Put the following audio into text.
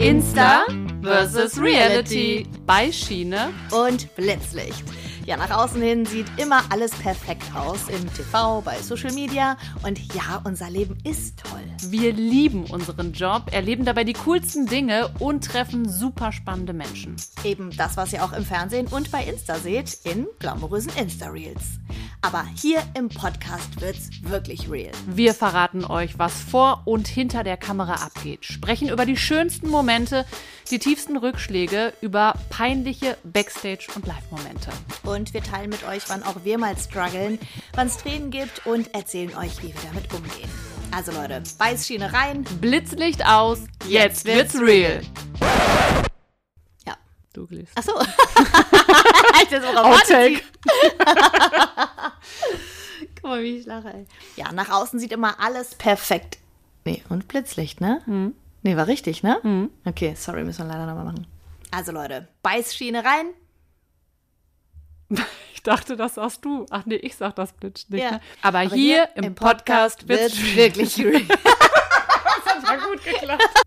Insta versus Reality bei Schiene und Blitzlicht. Ja, nach außen hin sieht immer alles perfekt aus. Im TV, bei Social Media. Und ja, unser Leben ist toll. Wir lieben unseren Job, erleben dabei die coolsten Dinge und treffen super spannende Menschen. Eben das, was ihr auch im Fernsehen und bei Insta seht, in glamourösen Insta-Reels. Aber hier im Podcast wird's wirklich real. Wir verraten euch, was vor und hinter der Kamera abgeht, sprechen über die schönsten Momente, die tiefsten Rückschläge, über peinliche Backstage- und Live-Momente. Und wir teilen mit euch, wann auch wir mal strugglen, wann es Tränen gibt und erzählen euch, wie wir damit umgehen. Also Leute, Weißschiene rein, Blitzlicht aus, jetzt wird's real. Ja. Du liest. Ach so. das ist Outtake. Guck mal, wie ich lache, ey. Ja, nach außen sieht immer alles perfekt. Nee, und Blitzlicht, ne? Mhm. Nee, war richtig, ne? Okay, sorry, müssen wir leider nochmal machen. Also Leute, Beißschiene rein. Ich dachte, das sagst du. Ach nee, ich sag das Blitz nicht. Ja. Ne? Aber, hier, im Podcast wird's wirklich real. das hat gut geklappt.